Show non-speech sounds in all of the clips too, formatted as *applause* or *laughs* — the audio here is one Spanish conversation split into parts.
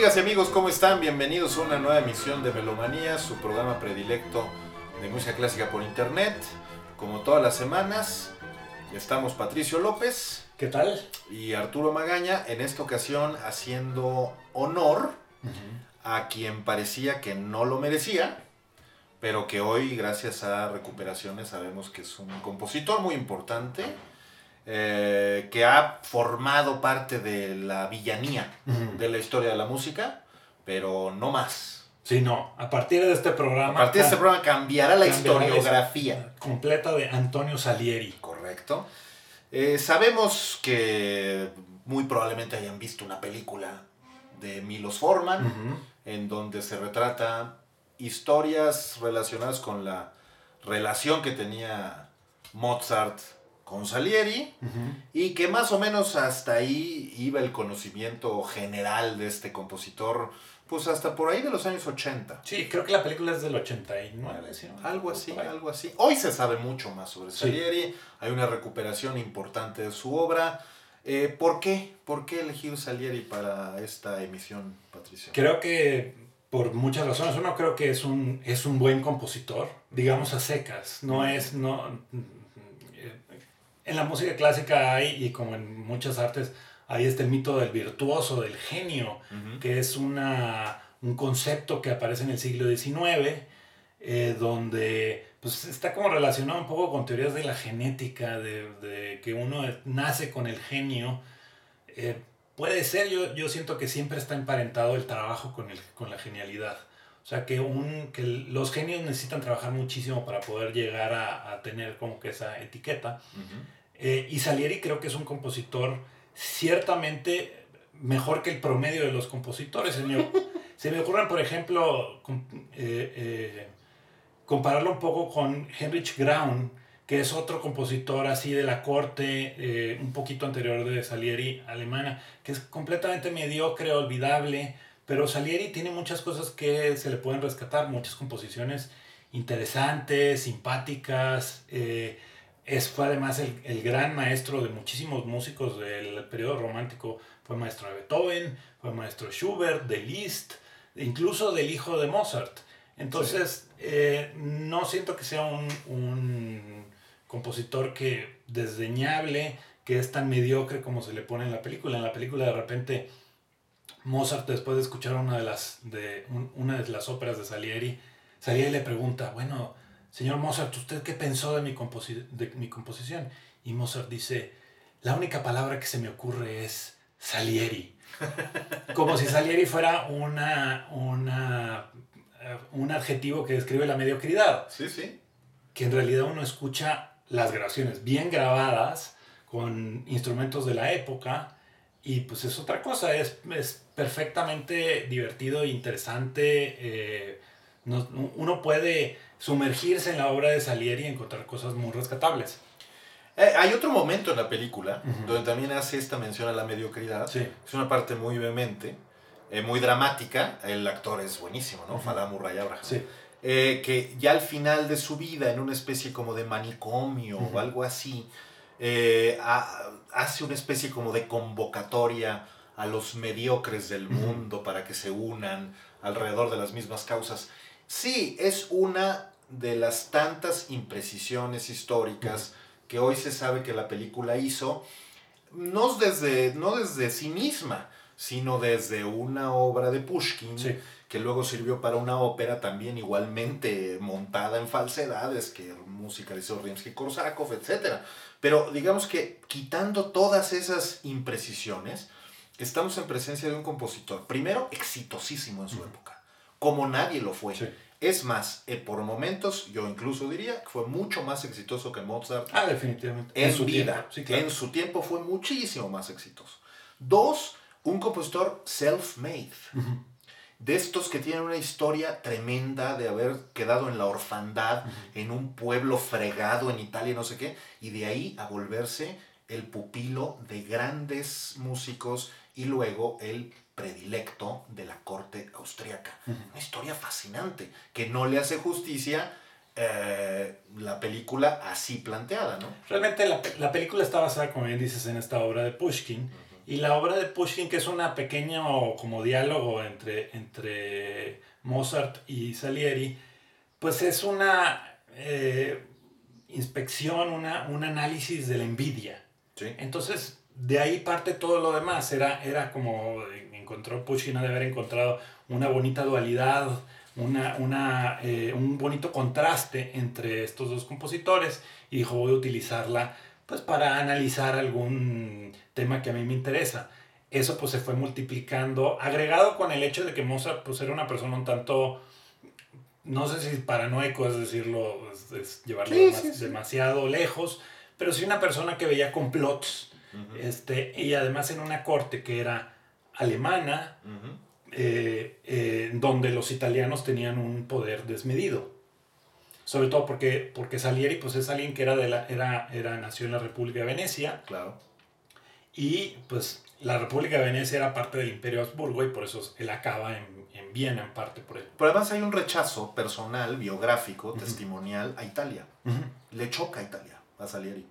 Amigas y amigos, ¿cómo están? Bienvenidos a una nueva emisión de Melomanía, su programa predilecto de música clásica por internet. Como todas las semanas, estamos Patricio López. ¿Qué tal? Y Arturo Magaña, en esta ocasión haciendo honor a quien parecía que no lo merecía, pero que hoy, gracias a recuperaciones, sabemos que es un compositor muy importante eh, que ha formado parte de la villanía de la historia de la música, pero no más. Sí, no. A partir de este programa. A partir de este programa cambiará la historiografía. Completa de Antonio Salieri. Correcto. Eh, sabemos que muy probablemente hayan visto una película de Milos Forman, en donde se retrata historias relacionadas con la relación que tenía Mozart con Salieri y que más o menos hasta ahí iba el conocimiento general de este compositor, pues hasta por ahí de los años 80. Sí, creo que la película es del 89, ¿sí? Algo así, algo así. Hoy se sabe mucho más sobre Salieri, hay una recuperación importante de su obra. Eh, ¿Por qué? ¿Por qué elegir Salieri para esta emisión, Patricio? Creo que por muchas razones. Uno creo que es un, es un buen compositor, digamos a secas. No es, no, en la música clásica hay, y como en muchas artes, hay este mito del virtuoso, del genio, que es una, un concepto que aparece en el siglo XIX, eh, donde pues, está como relacionado un poco con teorías de la genética, de, que uno nace con el genio. Eh, puede ser, yo, yo siento que siempre está emparentado el trabajo con, el, con la genialidad. O sea, que, un, que los genios necesitan trabajar muchísimo para poder llegar a, a tener como que esa etiqueta. Eh, y Salieri creo que es un compositor ciertamente mejor que el promedio de los compositores. Se me, se me ocurren, por ejemplo, eh, eh, compararlo un poco con Heinrich Graun, que es otro compositor así de la corte, un poquito anterior de Salieri, alemana, que es completamente mediocre, olvidable, pero Salieri tiene muchas cosas que se le pueden rescatar, muchas composiciones interesantes, simpáticas. Es, fue además el, gran maestro de muchísimos músicos del periodo romántico. Fue maestro de Beethoven, fue maestro de Schubert, de Liszt, incluso del hijo de Mozart. Entonces, eh, no siento que sea un, un, compositor que desdeñable, que es tan mediocre como se le pone en la película. En la película de repente Mozart, después de escuchar una de las, de, una de las óperas de Salieri, Salieri le pregunta, bueno, señor Mozart, ¿usted qué pensó de mi, de mi composición? Y Mozart dice, la única palabra que se me ocurre es Salieri. *laughs* Como si Salieri fuera una, una, eh, un adjetivo que describe la mediocridad. Sí, sí. Que en realidad uno escucha las grabaciones bien grabadas con instrumentos de la época y pues es otra cosa, es, es perfectamente divertido interesante. Eh, uno puede sumergirse en la obra de Salieri y encontrar cosas muy rescatables. Eh, hay otro momento en la película donde también hace esta mención a la mediocridad. Es una parte muy vehemente, eh, muy dramática. El actor es buenísimo, ¿no? Uh Murray Abraham. Eh, que ya al final de su vida, en una especie como de manicomio o algo así, hace una especie como de convocatoria a los mediocres del mundo para que se unan alrededor de las mismas causas. Sí, es una de las tantas imprecisiones históricas que hoy se sabe que la película hizo, no desde, no desde sí misma, sino desde una obra de Pushkin, que luego sirvió para una ópera también igualmente montada en falsedades, que musicalizó Rimsky-Korsakov, etc. Pero digamos que quitando todas esas imprecisiones, estamos en presencia de un compositor, primero exitosísimo en su época como nadie lo fue. Es más, eh, por momentos yo incluso diría que fue mucho más exitoso que Mozart. Ah, definitivamente. En, su vida. En su tiempo fue muchísimo más exitoso. Dos, un compositor self-made. De estos que tienen una historia tremenda de haber quedado en la orfandad, en un pueblo fregado en Italia, no sé qué, y de ahí a volverse el pupilo de grandes músicos y luego el predilecto de la corte austriaca. Una historia fascinante que no le hace justicia eh, la película así planteada, ¿no? Realmente la, película está basada, como bien dices, en esta obra de Pushkin Y la obra de Pushkin, que es una pequeño como diálogo entre, entre Mozart y Salieri, pues es una eh, inspección, una, un análisis de la envidia. Entonces, de ahí parte todo lo demás. Era, era como encontró Pushkin de haber encontrado una bonita dualidad, una, una, eh, un bonito contraste entre estos dos compositores y dijo voy a utilizarla pues para analizar algún tema que a mí me interesa. Eso pues se fue multiplicando, agregado con el hecho de que Mozart pues era una persona un tanto, no sé si paranoico es decirlo, es, llevarlo demasiado lejos, pero sí una persona que veía complots, este, y además en una corte que era alemana, eh, eh, donde los italianos tenían un poder desmedido sobre todo porque, porque Salieri pues es alguien que era de la, era, era, nació en la República de Venecia. Claro. Y pues la República de Venecia era parte del Imperio Habsburgo y por eso él acaba en, en Viena en parte por él. Pero además hay un rechazo personal, biográfico, testimonial a Italia. Le choca a Italia, a Salieri.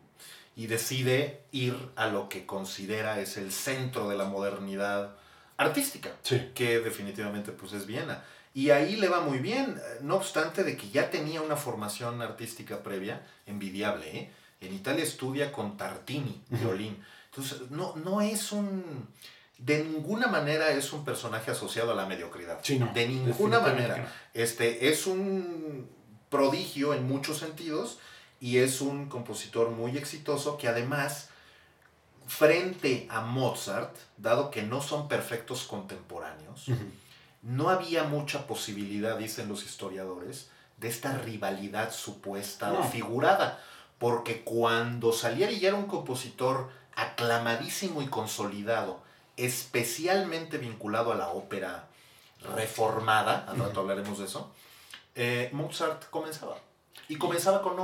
Y decide ir a lo que considera es el centro de la modernidad artística, que definitivamente pues es Viena. Y ahí le va muy bien, no obstante de que ya tenía una formación artística previa, envidiable. ¿eh? En Italia estudia con Tartini, violín. Entonces, no, no es un... De ninguna manera es un personaje asociado a la mediocridad. de ninguna manera. Este, es un prodigio en muchos sentidos y es un compositor muy exitoso que además, frente a Mozart, dado que no son perfectos contemporáneos, no había mucha posibilidad, dicen los historiadores, de esta rivalidad supuesta o figurada, porque cuando Salieri ya era un compositor aclamadísimo y consolidado, especialmente vinculado a la ópera reformada, al rato hablaremos de eso, eh, Mozart comenzaba. Y comenzaba con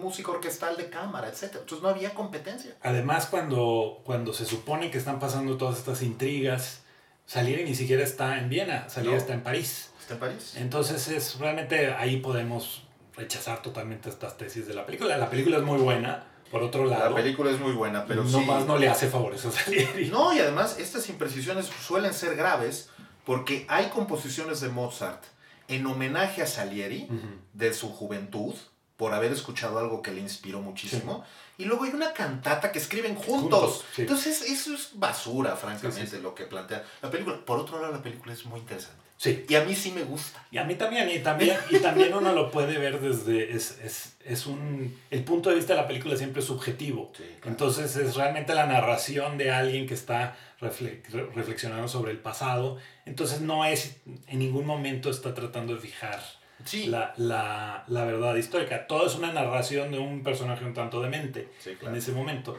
música orquestal de cámara, etc. Entonces no había competencia. Además, cuando, cuando se supone que están pasando todas estas intrigas, Salieri ni siquiera está en Viena, Salieri está en París. Está en París. Entonces es realmente ahí podemos rechazar totalmente estas tesis de la película. La película es muy buena, por otro lado. La película es muy buena, pero no más no le hace favores a Salieri. No, y además estas imprecisiones suelen ser graves porque hay composiciones de Mozart en homenaje a Salieri de su juventud por haber escuchado algo que le inspiró muchísimo. Y luego hay una cantata que escriben juntos. Entonces, eso es basura, francamente, lo que plantea la película. Por otro lado, la película es muy interesante. Sí. Y a mí sí me gusta. Y a mí también, y también, y también uno lo puede ver desde, es, es, es, un, el punto de vista de la película siempre es subjetivo. Entonces es realmente la narración de alguien que está reflexionando sobre el pasado. Entonces no es, en ningún momento está tratando de fijar la, la, la, verdad histórica. Todo es una narración de un personaje un tanto demente en ese momento.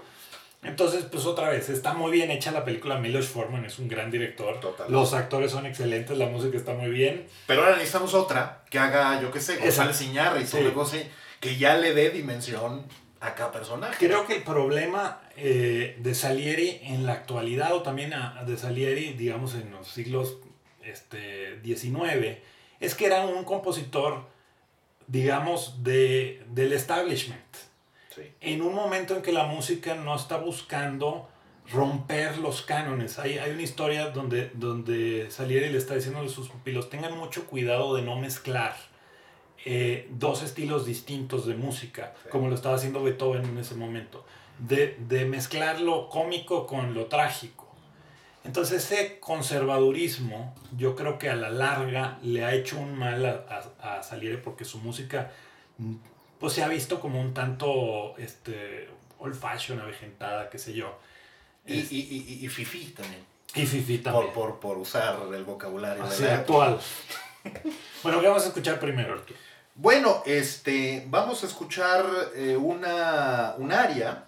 Entonces, pues otra vez, está muy bien hecha la película. Milos Forman es un gran director. Los actores son excelentes, la música está muy bien. Pero ahora necesitamos otra que haga, yo qué sé, González Iñárritu, sí. que ya le dé dimensión a cada personaje. Creo que el problema eh, de Salieri en la actualidad, o también de Salieri, digamos, en los siglos este, 19, es que era un compositor, digamos, de, del establishment. En un momento en que la música no está buscando romper los cánones. Hay, hay una historia donde, donde Salieri le está diciendo a sus pupilos, tengan mucho cuidado de no mezclar eh, dos estilos distintos de música, como lo estaba haciendo Beethoven en ese momento. De, de mezclar lo cómico con lo trágico. Entonces ese conservadurismo yo creo que a la larga le ha hecho un mal a, a, Salieri porque su música pues se ha visto como un tanto este, old fashion, avejentada, qué sé yo. Y, y, y, fifi también. Y fifi también. Por, por, usar el vocabulario Así actual. *laughs* bueno, ¿qué vamos a escuchar primero, Arturo? Bueno, este, vamos a escuchar eh, una, un aria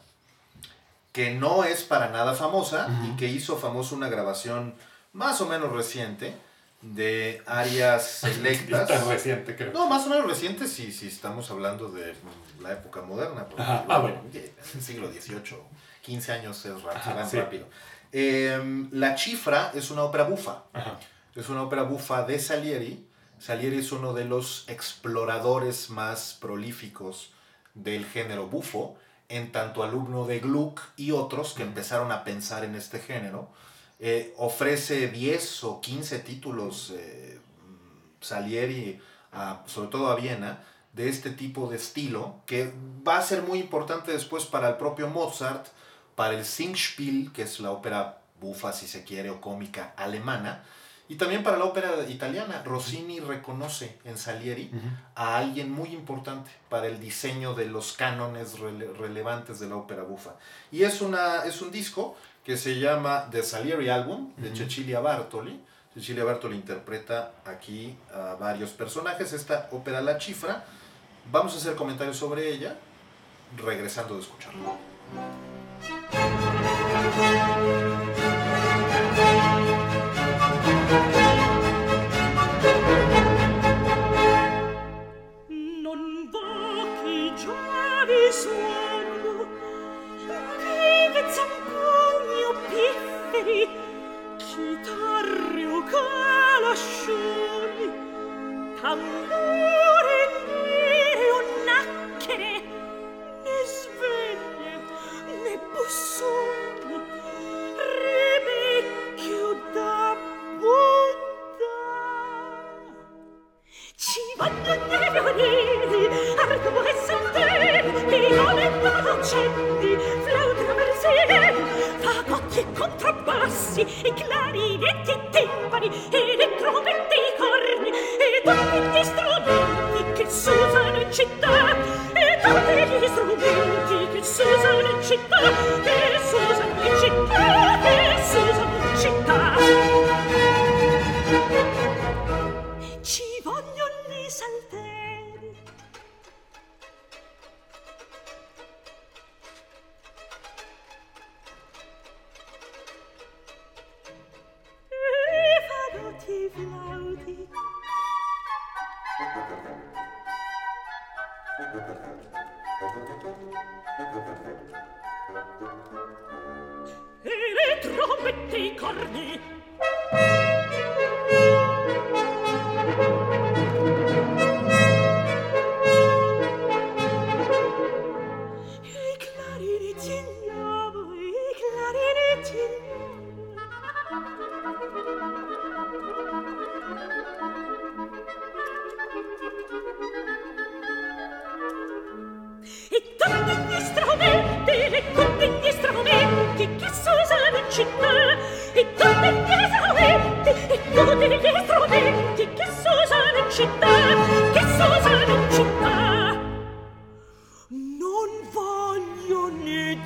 que no es para nada famosa y que hizo famoso una grabación más o menos reciente de áreas *laughs* selectas. Tan reciente, creo. No, más o menos reciente si, si estamos hablando de la época moderna. Porque ah, bueno. El siglo XVIII, 15 años es rápido. Em, la Chifra es una ópera bufa. Es una ópera bufa de Salieri. Salieri es uno de los exploradores más prolíficos del género bufo en tanto alumno de Gluck y otros que empezaron a pensar en este género. Eh, ofrece 10 o 15 títulos eh, Salieri, sobre todo a Viena, de este tipo de estilo, que va a ser muy importante después para el propio Mozart, para el Singspiel, que es la ópera bufa, si se quiere, o cómica alemana, y también para la ópera italiana, Rossini reconoce en Salieri a alguien muy importante para el diseño de los cánones relevantes de la ópera bufa. Y es, una, es un disco que se llama The Salieri Album, de Cecilia Bartoli. Cecilia Bartoli interpreta aquí a varios personajes. Esta ópera La Chifra. Vamos a hacer comentarios sobre ella, regresando de escucharla. fascioli tamburi né o nacchere né sveglie né bussoni rebecchio da bontà ci voglio demoniri arduo e sottile di nome producenti flauta marsile fa cotti e contrabbassi e clarinetti e timpani ed città, e tutti gli strumenti che s'usano in città, che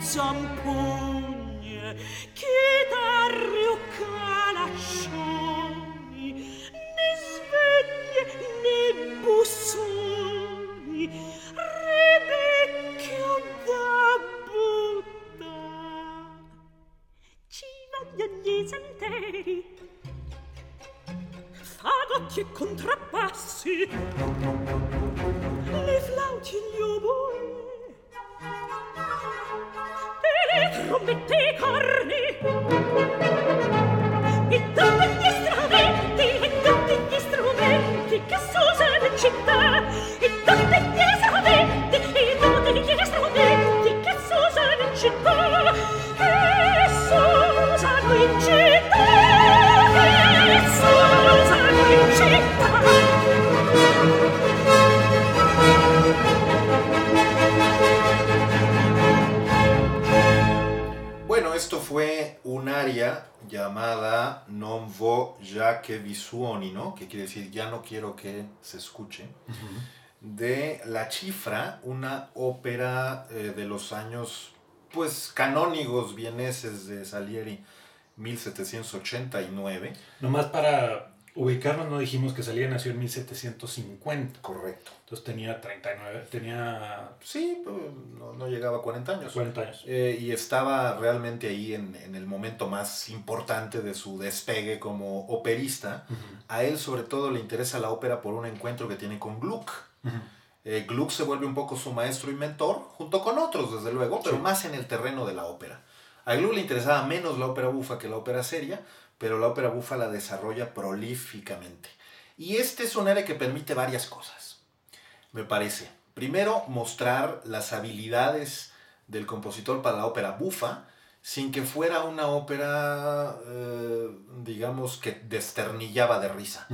zampogna che que quiere decir ya no quiero que se escuche, de La Chifra, una ópera eh, de los años pues canónigos vieneses de Salieri, 1789. Nomás para ubicarnos, no dijimos que Salieri nació en 1750. Correcto. Entonces tenía 39, tenía... Sí, pues, no, llegaba a 40 años. 40 años. Eh, y estaba realmente ahí en, el momento más importante de su despegue como operista. A él sobre todo le interesa la ópera por un encuentro que tiene con Gluck. Eh, Gluck se vuelve un poco su maestro y mentor, junto con otros desde luego, pero más en el terreno de la ópera. A Gluck le interesaba menos la ópera bufa que la ópera seria, pero la ópera bufa la desarrolla prolíficamente. Y este es un área que permite varias cosas me parece. Primero, mostrar las habilidades del compositor para la ópera bufa, sin que fuera una ópera, eh, digamos, que desternillaba de risa,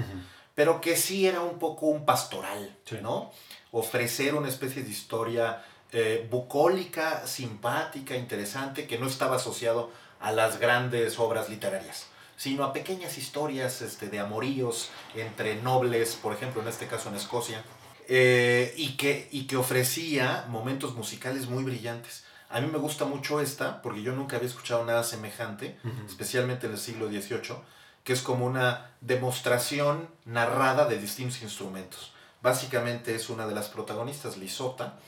pero que sí era un poco un pastoral, ¿no? Ofrecer una especie de historia eh, bucólica, simpática, interesante, que no estaba asociado a las grandes obras literarias sino a pequeñas historias este, de amoríos entre nobles, por ejemplo, en este caso en Escocia, eh, y, que, y que ofrecía momentos musicales muy brillantes. A mí me gusta mucho esta, porque yo nunca había escuchado nada semejante, especialmente en el siglo XVIII, que es como una demostración narrada de distintos instrumentos. Básicamente es una de las protagonistas, Lisota,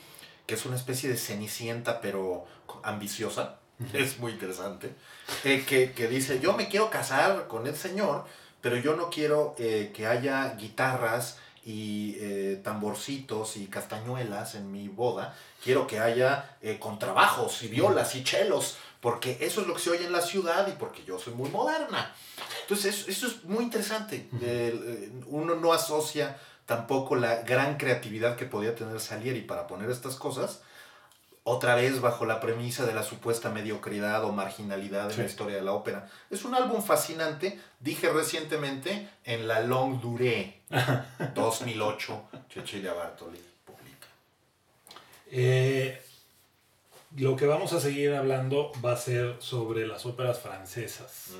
que es una especie de cenicienta pero ambiciosa, *laughs* es muy interesante, eh, que, dice, yo me quiero casar con el señor, pero yo no quiero eh, que haya guitarras y eh, tamborcitos y castañuelas en mi boda, quiero que haya contrabajos y violas y chelos, porque eso es lo que se oye en la ciudad y porque yo soy muy moderna. Entonces, eso, es muy interesante. uno no asocia tampoco la gran creatividad que podía tener Salieri para poner estas cosas otra vez bajo la premisa de la supuesta mediocridad o marginalidad en la historia de la ópera. Es un álbum fascinante, dije recientemente en la Long Durée *laughs* 2008, Cecilia Bartoli publica. Eh, lo que vamos a seguir hablando va a ser sobre las óperas francesas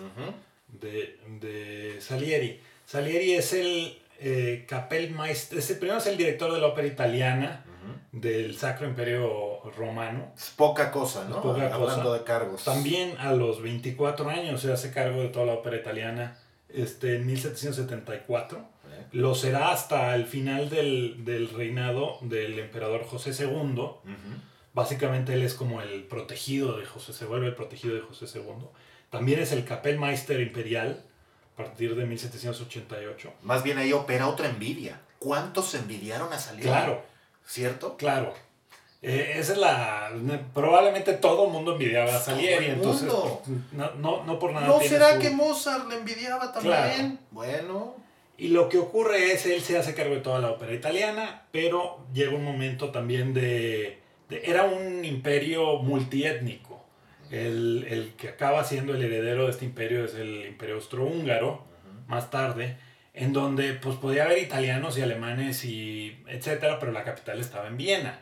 de, de, Salieri. Salieri es el eh, Kapellmeister, primero es el director de la ópera italiana del Sacro Imperio Romano. Es poca cosa, ¿no? poca Hablando de cargos. También a los 24 años se hace cargo de toda la ópera italiana este, en 1774. Lo será hasta el final del, reinado del emperador José II. Básicamente él es como el protegido de José, se vuelve el protegido de José II. También es el Kapellmeister imperial a partir de 1788. Más bien ahí opera otra envidia. ¿Cuántos envidiaron a salir? Claro ¿cierto? Claro. Eh, esa es la. Probablemente todo el mundo envidiaba a Salieri. Entonces, no, no, no, por nada. ¿No será que Mozart le envidiaba también? Bueno. Y lo que ocurre es, él se hace cargo de toda la ópera italiana, pero llega un momento también de. era un imperio multiétnico. El, el, que acaba siendo el heredero de este imperio es el imperio austrohúngaro, más tarde en donde pues podía haber italianos y alemanes y etcétera, pero la capital estaba en Viena.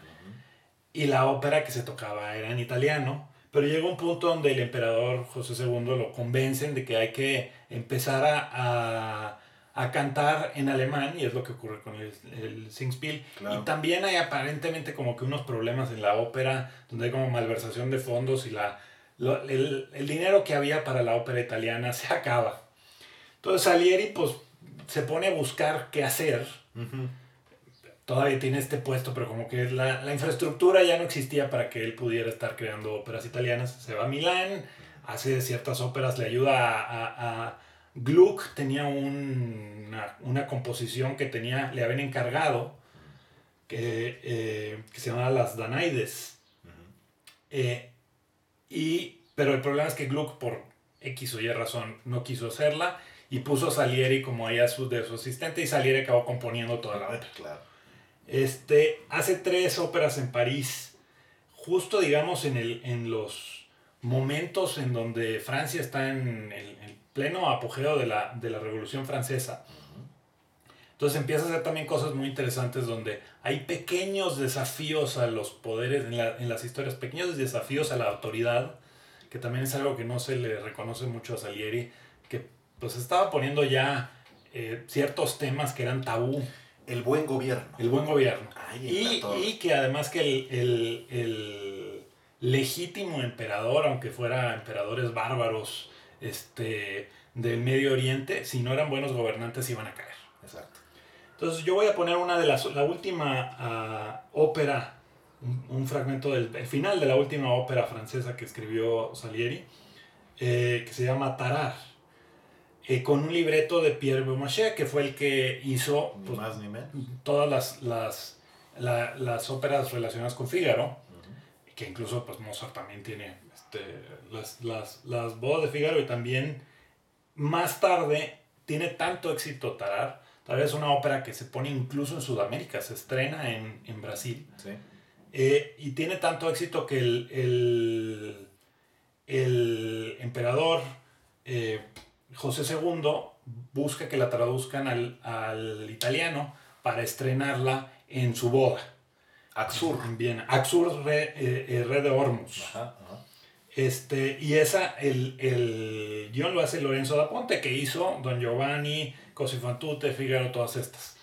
Y la ópera que se tocaba era en italiano, pero llegó un punto donde el emperador José II lo convencen de que hay que empezar a, a, cantar en alemán, y es lo que ocurre con el, el Singspiel. Y también hay aparentemente como que unos problemas en la ópera, donde hay como malversación de fondos y la, el, el dinero que había para la ópera italiana se acaba. Entonces Salieri pues se pone a buscar qué hacer. Todavía tiene este puesto, pero como que la, la, infraestructura ya no existía para que él pudiera estar creando óperas italianas. Se va a Milán, hace ciertas óperas, le ayuda a, a, Gluck, tenía una, una, composición que tenía, le habían encargado, que, eh, que se llamaba Las Danaides. Eh, y, pero el problema es que Gluck, por X o Y razón, no quiso hacerla y puso a Salieri como ahí a su, de su asistente y Salieri acabó componiendo toda la ópera. Claro. Este, hace tres óperas en París, justo digamos en, el, en los momentos en donde Francia está en el, pleno apogeo de la, de la Revolución Francesa. Entonces empieza a hacer también cosas muy interesantes donde hay pequeños desafíos a los poderes en, la, en, las historias, pequeños desafíos a la autoridad, que también es algo que no se le reconoce mucho a Salieri, que pues estaba poniendo ya eh, ciertos temas que eran tabú. El buen gobierno. El buen gobierno. y, y, que además que el, el, legítimo emperador, aunque fuera emperadores bárbaros este, del Medio Oriente, si no eran buenos gobernantes iban a caer. Exacto. Entonces yo voy a poner una de las, la última ah, ópera, un, fragmento del final de la última ópera francesa que escribió Salieri, eh, que se llama Tarar. Eh, con un libreto de Pierre Beaumarchais, que fue el que hizo pues, más ni menos. todas las, las, las óperas relacionadas con Fígaro, que incluso pues, Mozart también tiene este, las, las, las bodas de Fígaro y también más tarde tiene tanto éxito Tarar, tal vez una ópera que se pone incluso en Sudamérica, se estrena en, en Brasil. Sí. Eh, y tiene tanto éxito que el, el, el emperador eh, José II busca que la traduzcan al, al, italiano para estrenarla en su boda. Axur. En Viena. Axur re, eh, re de Hormus. Ajá, ajá. Este, y esa, el, el guion lo hace Lorenzo da Ponte, que hizo Don Giovanni, Cosi fan tutte, Figaro, todas estas.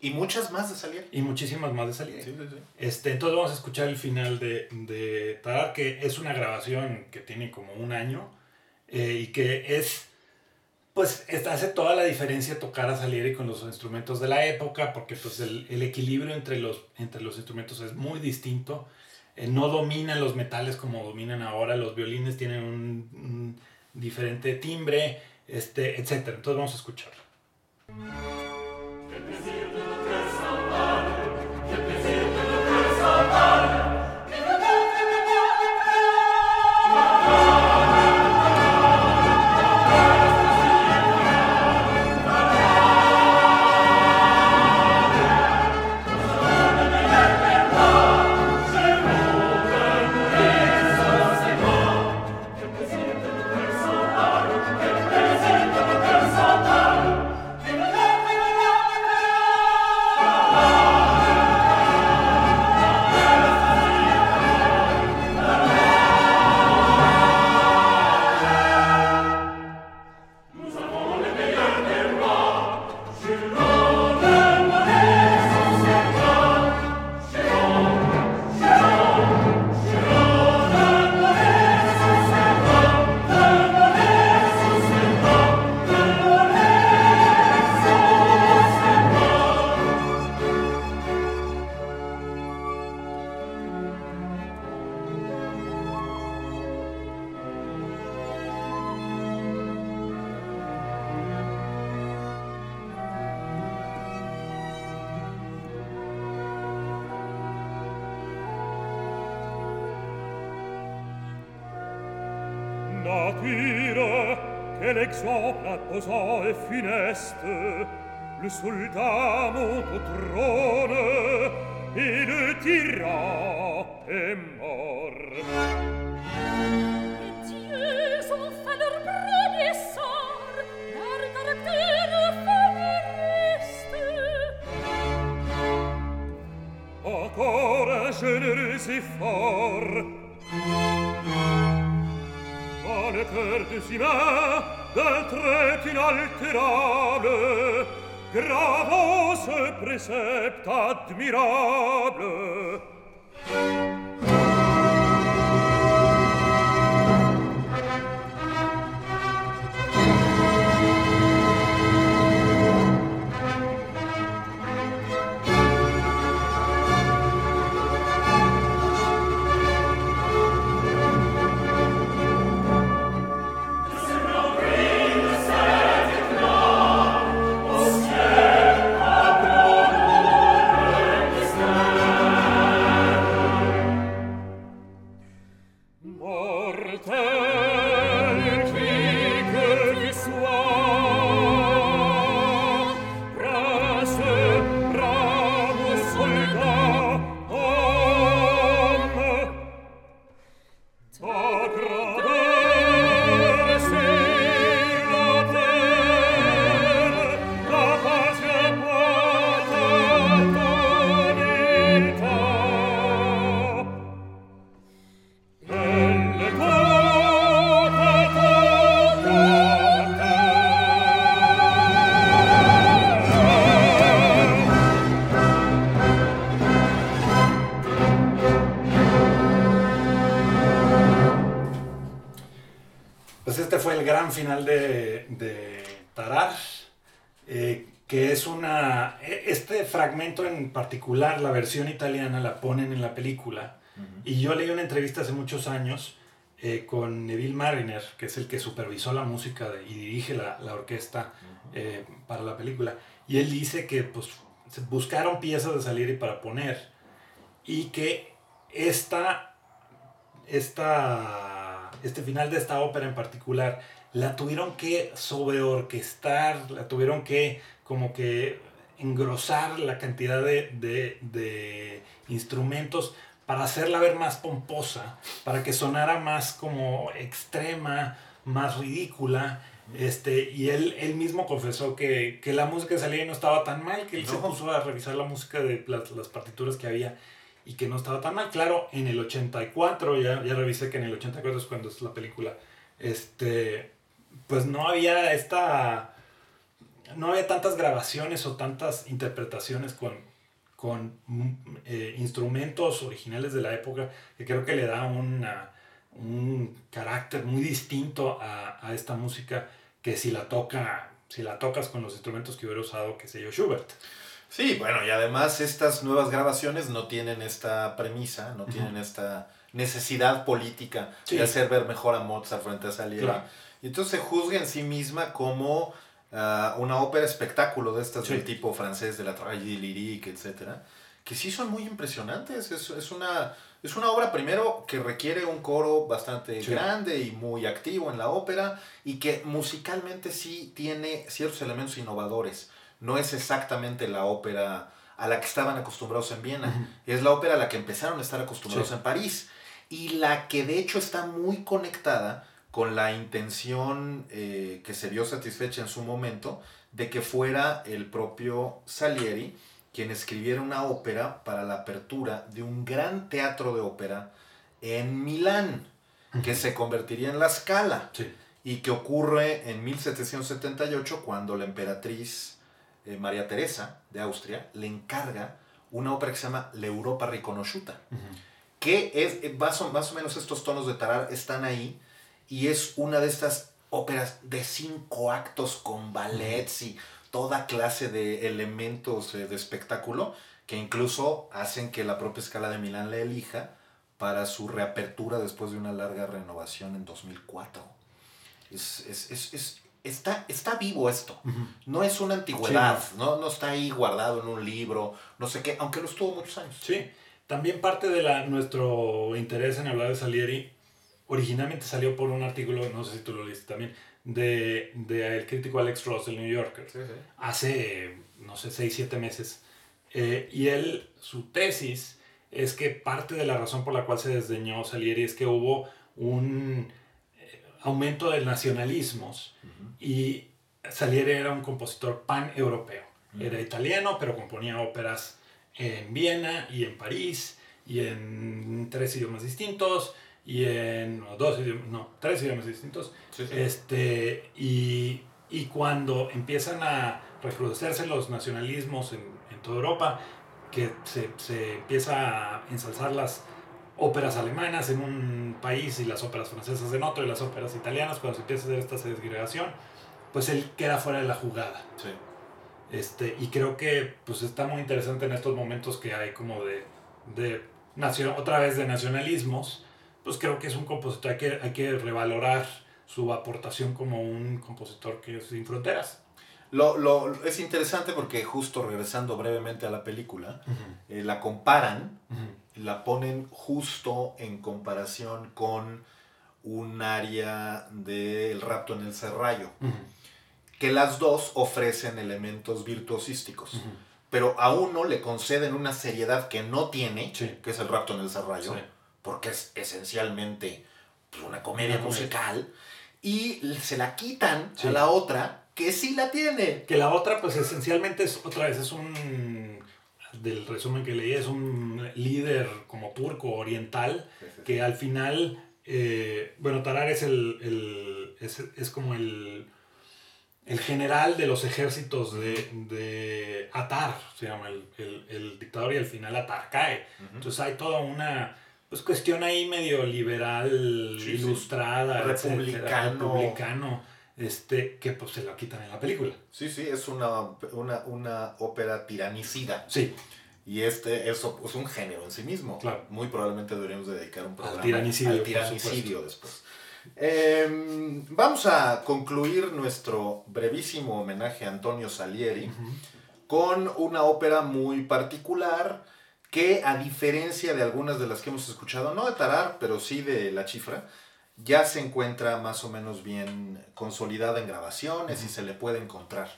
Y muchas más de salir. Y muchísimas más de salir. Sí, sí, sí. Este, entonces vamos a escuchar el final de, de Tarar, que es una grabación que tiene como un año eh, y que es, pues, hace toda la diferencia tocar a Salieri con los instrumentos de la época, porque pues el, el equilibrio entre los, entre los instrumentos es muy distinto. Eh, no dominan los metales como dominan ahora, los violines tienen un, diferente timbre, este, etc. Entonces vamos a escucharlo. généreux et fort. Dans le cœur des humains, d'un trait inaltérable, gravant ce précepte admirable. Fragmento en particular, la versión italiana, la ponen en la película. Y yo leí una entrevista hace muchos años eh, con Neville Mariner, que es el que supervisó la música y dirige la, la orquesta eh, para la película. Y él dice que pues, buscaron piezas de salir y para poner. Y que esta, esta, este final de esta ópera en particular la tuvieron que sobreorquestar, la tuvieron que como que engrosar la cantidad de, de, de, instrumentos para hacerla ver más pomposa, para que sonara más como extrema, más ridícula. Este, y él, él mismo confesó que, que la música de Salieri no estaba tan mal, que él se puso a revisar la música de las, las, partituras que había y que no estaba tan mal. Claro, en el 84, ya, ya revisé que en el 84 es cuando es la película, este, pues no había esta... No había tantas grabaciones o tantas interpretaciones con, con eh, instrumentos originales de la época que creo que le da una, un carácter muy distinto a, a, esta música que si la toca si la tocas con los instrumentos que hubiera usado que sé yo Schubert sí bueno y además estas nuevas grabaciones no tienen esta premisa no tienen esta necesidad política sí. de hacer ver mejor a Mozart frente a Salieri claro. y entonces se juzga en sí misma como uh, una ópera espectáculo de estas sí. del tipo francés de la tragédie lyrique etcétera que sí son muy impresionantes es, es una es una obra primero que requiere un coro bastante sí. grande y muy activo en la ópera y que musicalmente sí tiene ciertos elementos innovadores. No es exactamente la ópera a la que estaban acostumbrados en Viena, uh -huh. es la ópera a la que empezaron a estar acostumbrados sí. en París y la que de hecho está muy conectada con la intención eh, que se vio satisfecha en su momento de que fuera el propio Salieri quien escribiera una ópera para la apertura de un gran teatro de ópera en Milán, que se convertiría en la Scala, sí. y que ocurre en 1778 cuando la emperatriz eh, María Teresa de Austria le encarga una ópera que se llama La Europa Riconosciuta, uh -huh. que es, eh, más o, más o menos estos tonos de tarar están ahí, y es una de estas óperas de cinco actos con ballets y toda clase de elementos de espectáculo que incluso hacen que la propia escala de Milán la elija para su reapertura después de una larga renovación en 2004. Es, es, es, es está, está vivo esto. Uh -huh. No es una antigüedad, sí. no, no está ahí guardado en un libro, no sé qué, aunque lo estuvo muchos años. Sí, también parte de la, nuestro interés en hablar de Salieri originalmente salió por un artículo, no sé si tú lo leíste también, de, de el crítico Alex Ross del New Yorker sí, sí. hace, no sé, 6, 7 meses. Eh, y él, su tesis es que parte de la razón por la cual se desdeñó Salieri es que hubo un eh, aumento de nacionalismos uh -huh. y Salieri era un compositor pan-europeo. Uh -huh. Era italiano, pero componía óperas en Viena y en París y en tres idiomas distintos y en dos idiomas, no, tres idiomas distintos. Sí, sí. Este, y, y, cuando empiezan a recrudecerse los nacionalismos en, en toda Europa, que se, se, empieza a ensalzar las óperas alemanas en un país y las óperas francesas en otro y las óperas italianas, cuando se empieza a hacer esta segregación, pues él queda fuera de la jugada. Sí. Este, y creo que pues está muy interesante en estos momentos que hay como de, de nación, otra vez de nacionalismos, pues creo que es un compositor, hay que, hay que revalorar su aportación como un compositor que es sin fronteras. Lo, lo, es interesante porque justo regresando brevemente a la película, uh -huh. eh, la comparan, uh -huh. la ponen justo en comparación con un área del rapto en el serrallo, uh -huh. que las dos ofrecen elementos virtuosísticos, pero a uno le conceden una seriedad que no tiene, sí. que es el rapto en el serrallo. Sí porque es esencialmente pues, una comedia una musical, y se la quitan sí. a la otra que sí la tiene. Que la otra, pues esencialmente es otra vez, es un, del resumen que leí, es un líder como turco, oriental, sí, sí, que al final, eh, bueno, Tarar es el, el es, es, como el, el general de los ejércitos de, de Atar, se llama el, el, el, dictador, y al final Atar cae. Uh -huh. Entonces hay toda una pues cuestión ahí medio liberal, sí, ilustrada, sí. republicano. Este, que pues se la quitan en la película. Sí, sí, es una, una, una ópera tiranicida. Sí. Y este es, es un género en sí mismo. Claro. Muy probablemente deberíamos dedicar un programa al tiranicidio, al tiranicidio después. Eh, vamos a concluir nuestro brevísimo homenaje a Antonio Salieri uh -huh. con una ópera muy particular que a diferencia de algunas de las que hemos escuchado, no de Tarar, pero sí de La Chifra, ya se encuentra más o menos bien consolidada en grabaciones uh -huh. y se le puede encontrar.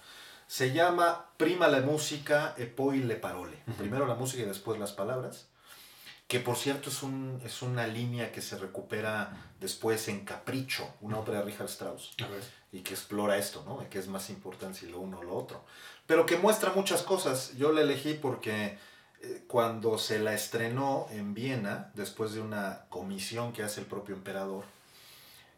Se llama Prima la música e poi le parole. Uh -huh. Primero la música y después las palabras. que por cierto es, un, es una línea que se recupera después en Capricho, una ópera de Richard Strauss, y que explora esto, ¿no? Qué es más importante si lo uno o lo otro. Pero que muestra muchas cosas. Yo la elegí porque cuando se la estrenó en Viena, después de una comisión que hace el propio emperador,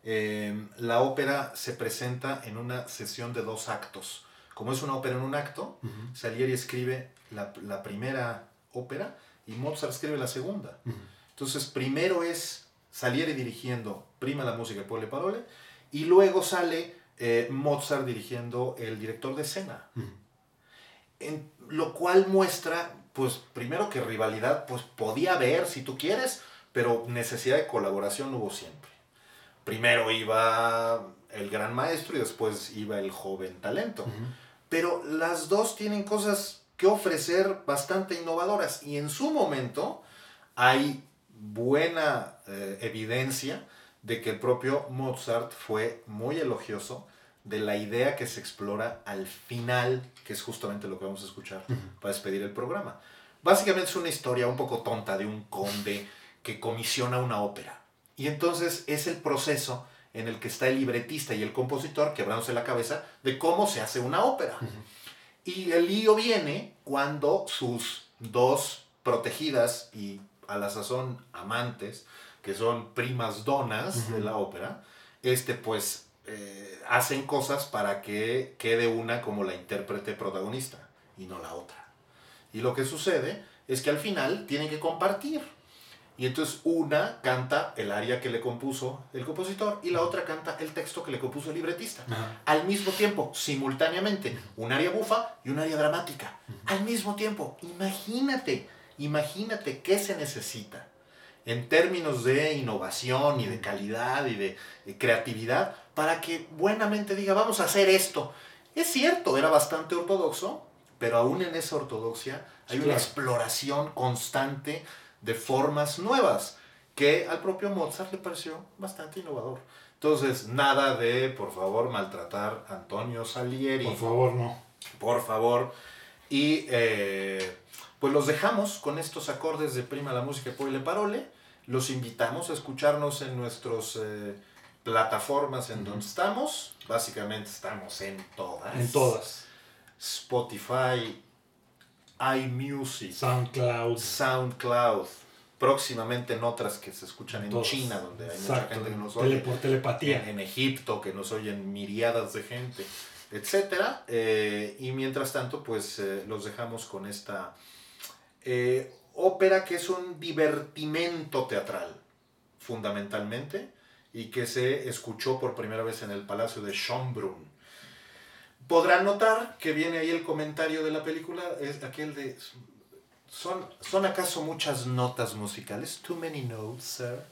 eh, la ópera se presenta en una sesión de dos actos. Como es una ópera en un acto, Salieri escribe la, la primera ópera y Mozart escribe la segunda. Entonces, primero es Salieri dirigiendo Prima la música y poi le parole, y luego sale eh, Mozart dirigiendo el director de escena. en, lo cual muestra, pues, primero que rivalidad, pues, podía haber, si tú quieres, pero necesidad de colaboración hubo siempre. Primero iba el gran maestro y después iba el joven talento. Pero las dos tienen cosas que ofrecer bastante innovadoras y en su momento hay buena eh, evidencia de que el propio Mozart fue muy elogioso de la idea que se explora al final, que es justamente lo que vamos a escuchar para despedir el programa. Básicamente es una historia un poco tonta de un conde que comisiona una ópera. Y entonces es el proceso en el que está el libretista y el compositor quebrándose la cabeza de cómo se hace una ópera. Y el lío viene cuando sus dos protegidas y a la sazón amantes, que son primas donas de la ópera, este pues eh, hacen cosas para que quede una como la intérprete protagonista y no la otra. Y lo que sucede es que al final tienen que compartir y entonces una canta el aria que le compuso el compositor y la otra canta el texto que le compuso el libretista. Al mismo tiempo, simultáneamente, un aria bufa y un aria dramática. Al mismo tiempo, imagínate, imagínate qué se necesita en términos de innovación y de calidad y de, creatividad para que buenamente diga, vamos a hacer esto. Es cierto, era bastante ortodoxo, pero aún en esa ortodoxia hay una exploración constante de formas nuevas, que al propio Mozart le pareció bastante innovador. Entonces, nada de, por favor, maltratar a Antonio Salieri. Por favor, no. Por favor. Y eh, pues los dejamos con estos acordes de Prima la Música y Le Parole. Los invitamos a escucharnos en nuestras eh, plataformas en donde estamos. Básicamente estamos en todas. En todas. Spotify, iMusic, SoundCloud, SoundCloud, próximamente en otras que se escuchan en China, donde hay mucha gente que nos oye, por telepatía, en, Egipto, que nos oyen miriadas de gente, etcétera. Eh, y mientras tanto, pues eh, los dejamos con esta eh, ópera que es un divertimento teatral, fundamentalmente, y que se escuchó por primera vez en el Palacio de Schönbrunn Podrán notar que viene ahí el comentario de la película, es aquel de... ¿Son, ¿Son acaso muchas notas musicales? Too many notes, sir.